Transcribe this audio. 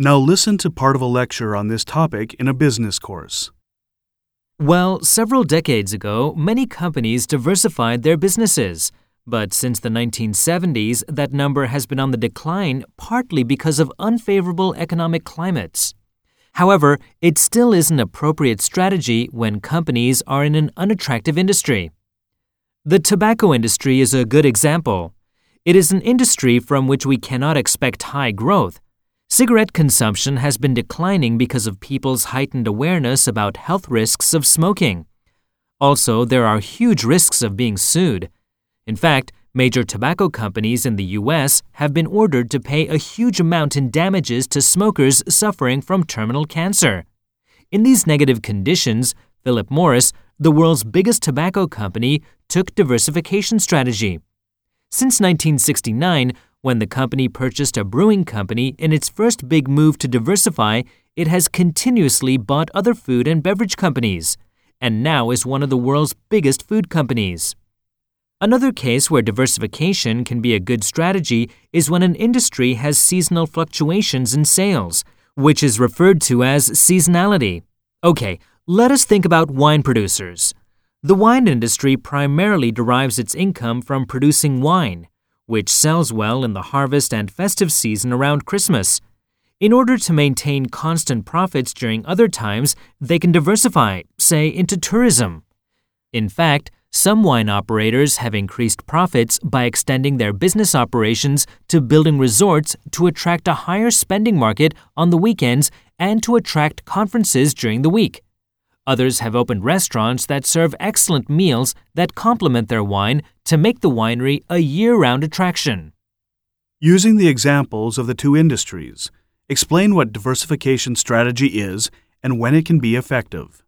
Now listen to part of a lecture on this topic in a business course. Well, several decades ago, many companies diversified their businesses. But since the 1970s, that number has been on the decline partly because of unfavorable economic climates. However, it still is an appropriate strategy when companies are in an unattractive industry. The tobacco industry is a good example. It is an industry from which we cannot expect high growth Cigarette consumption has been declining because of people's heightened awareness about health risks of smoking. Also, there are huge risks of being sued. In fact, major tobacco companies in the U.S. have been ordered to pay a huge amount in damages to smokers suffering from terminal cancer. In these negative conditions, Philip Morris, the world's biggest tobacco company, took diversification strategy. Since 1969, when the company purchased a brewing company in its first big move to diversify, it has continuously bought other food and beverage companies, and now is one of the world's biggest food companies. Another case where diversification can be a good strategy is when an industry has seasonal fluctuations in sales, which is referred to as seasonality. Okay, let us think about wine producers. The wine industry primarily derives its income from producing wine which sells well in the harvest and festive season around Christmas. In order to maintain constant profits during other times, they can diversify, say, into tourism. In fact, some wine operators have increased profits by extending their business operations to building resorts to attract a higher spending market on the weekends and to attract conferences during the week. Others have opened restaurants that serve excellent meals that complement their wine to make the winery a year round attraction. Using the examples of the two industries, explain what diversification strategy is and when it can be effective.